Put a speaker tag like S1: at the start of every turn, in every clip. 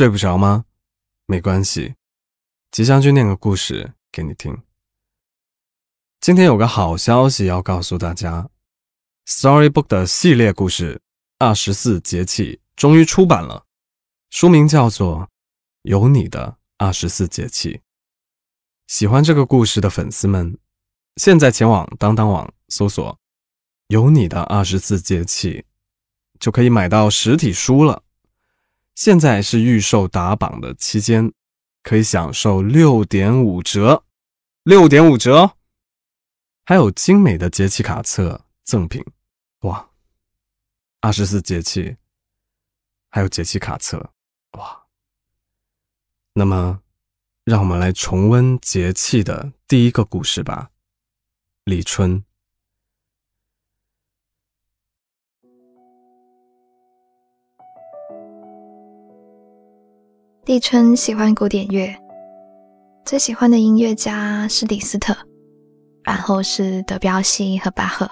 S1: 睡不着吗？没关系，即将就念个故事给你听。今天有个好消息要告诉大家，Storybook 的系列故事《二十四节气》终于出版了，书名叫做《有你的二十四节气》。喜欢这个故事的粉丝们，现在前往当当网搜索“有你的二十四节气”，就可以买到实体书了。现在是预售打榜的期间，可以享受六点五折，六点五折，还有精美的节气卡册赠品。哇，二十四节气，还有节气卡册，哇！那么，让我们来重温节气的第一个故事吧，立春。
S2: 立春喜欢古典乐，最喜欢的音乐家是李斯特，然后是德彪西和巴赫。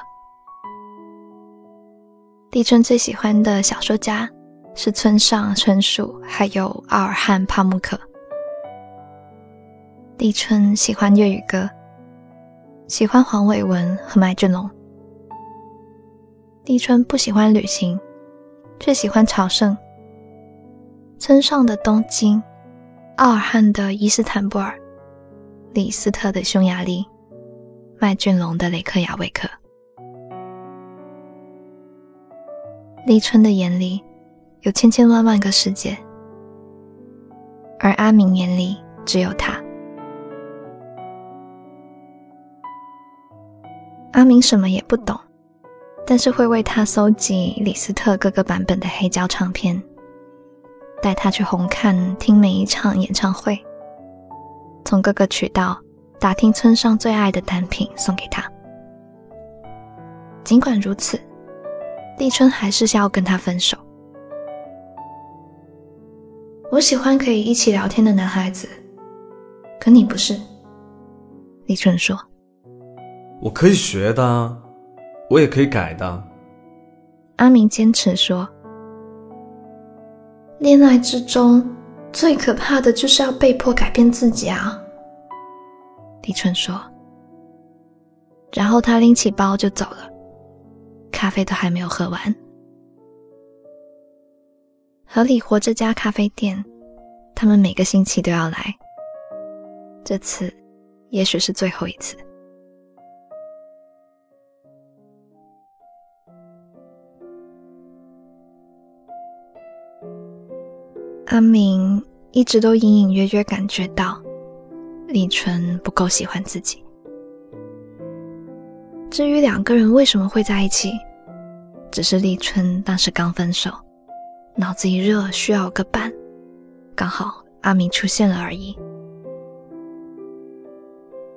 S2: 立春最喜欢的小说家是村上春树，还有奥尔汉帕慕克。立春喜欢粤语歌，喜欢黄伟文和麦浚龙。立春不喜欢旅行，却喜欢朝圣。村上的东京，奥尔汉的伊斯坦布尔，李斯特的匈牙利，麦浚龙的雷克雅未克。立春的眼里有千千万万个世界，而阿明眼里只有他。阿明什么也不懂，但是会为他搜集李斯特各个版本的黑胶唱片。带他去红看听每一场演唱会，从各个渠道打听村上最爱的单品送给他。尽管如此，立春还是要跟他分手。我喜欢可以一起聊天的男孩子，可你不是。立春说：“
S1: 我可以学的，我也可以改的。”
S2: 阿明坚持说。恋爱之中最可怕的就是要被迫改变自己啊，李春说。然后他拎起包就走了，咖啡都还没有喝完。河里活这家咖啡店，他们每个星期都要来，这次也许是最后一次。阿明一直都隐隐约约感觉到立春不够喜欢自己。至于两个人为什么会在一起，只是立春当时刚分手，脑子一热需要个伴，刚好阿明出现了而已。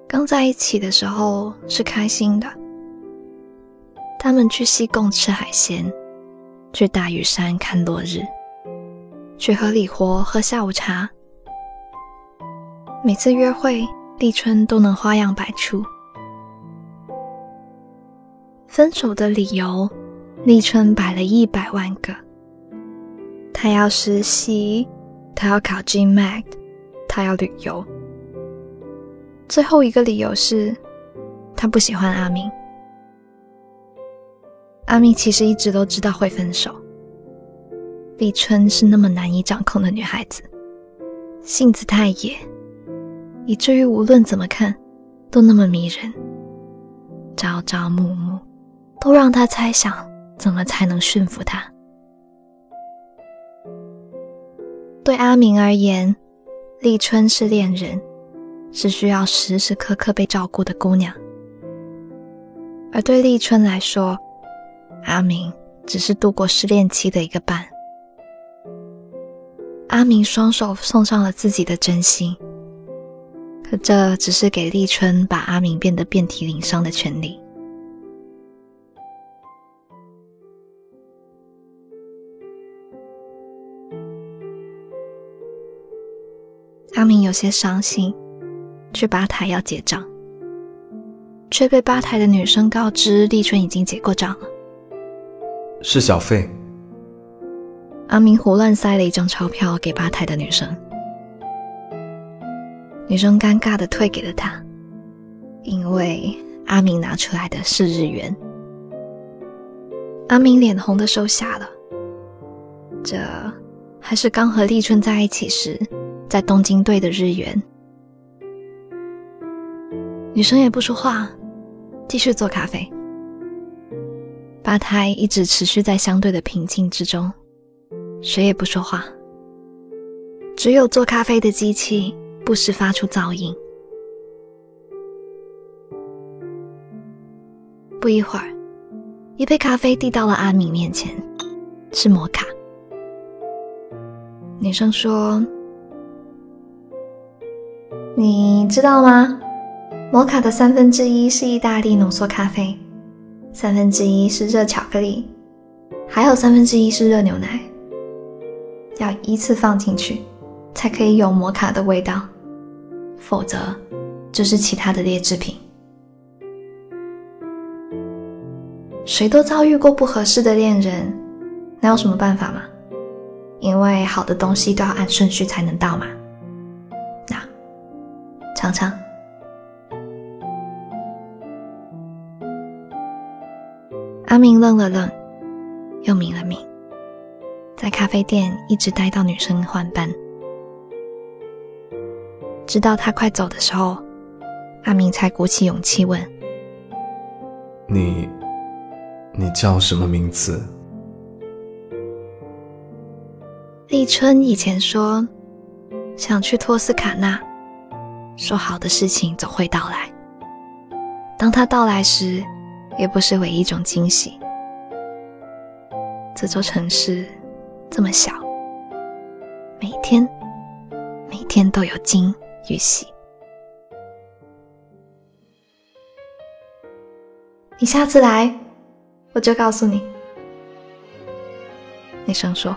S2: 刚在一起的时候是开心的，他们去西贡吃海鲜，去大屿山看落日。去和李活喝下午茶，每次约会，立春都能花样百出。分手的理由，立春摆了一百万个。他要实习，他要考 GMAT，他要旅游。最后一个理由是，他不喜欢阿明。阿明其实一直都知道会分手。立春是那么难以掌控的女孩子，性子太野，以至于无论怎么看都那么迷人。朝朝暮暮都让他猜想怎么才能驯服她。对阿明而言，立春是恋人，是需要时时刻刻被照顾的姑娘；而对立春来说，阿明只是度过失恋期的一个伴。阿明双手送上了自己的真心，可这只是给立春把阿明变得遍体鳞伤的权利。阿明有些伤心，去吧台要结账，却被吧台的女生告知立春已经结过账了，
S1: 是小费。
S2: 阿明胡乱塞了一张钞票给吧台的女生，女生尴尬的退给了他，因为阿明拿出来的是日元。阿明脸红的收下了，这还是刚和立春在一起时在东京兑的日元。女生也不说话，继续做咖啡。吧台一直持续在相对的平静之中。谁也不说话，只有做咖啡的机器不时发出噪音。不一会儿，一杯咖啡递到了阿敏面前，是摩卡。女生说：“你知道吗？摩卡的三分之一是意大利浓缩咖啡，三分之一是热巧克力，还有三分之一是热牛奶。”要依次放进去，才可以有摩卡的味道，否则就是其他的劣质品。谁都遭遇过不合适的恋人，那有什么办法吗？因为好的东西都要按顺序才能到嘛。那尝尝。阿明愣了愣，又抿了抿。在咖啡店一直待到女生换班，直到他快走的时候，阿明才鼓起勇气问：“
S1: 你，你叫什么名字？”
S2: 立春以前说想去托斯卡纳，说好的事情总会到来。当他到来时，也不失为一种惊喜。这座城市。这么小，每天每天都有惊与喜。你下次来，我就告诉你。女生说。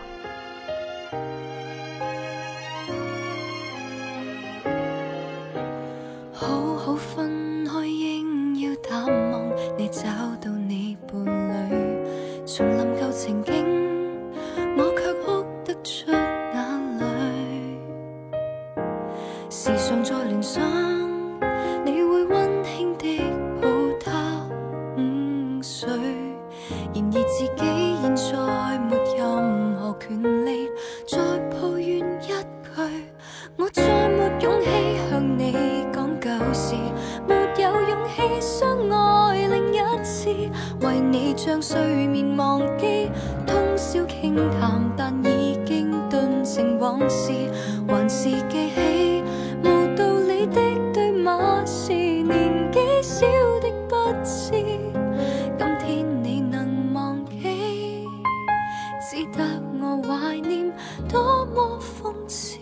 S3: 时常在联想，你会温馨的抱他午睡。然而自己现在没任何权利再抱怨一句，我再没勇气向你讲旧事，没有勇气相爱另一次，为你将睡眠忘记，通宵倾谈，但已经顿成往事，还是记起。我怀念，多么讽刺。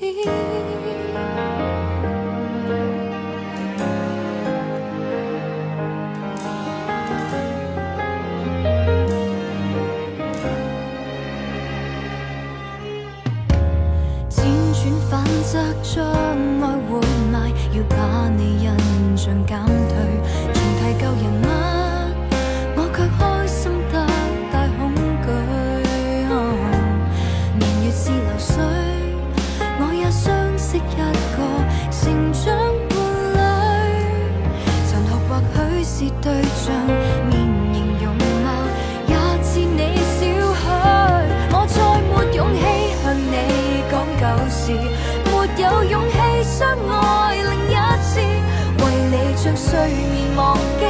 S3: 将爱活埋，要把你没。有勇气相爱另一次，为你将睡眠忘记，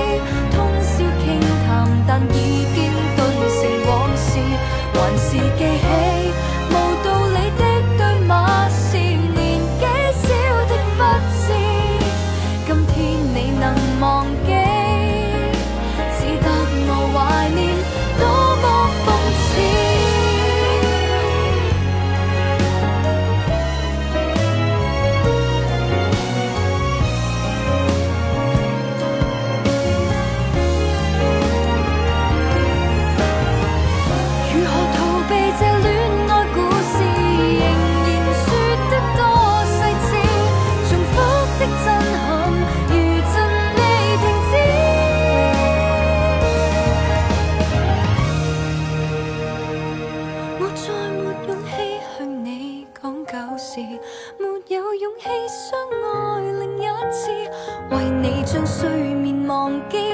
S3: 时，没有勇气相爱另一次，为你将睡眠忘记。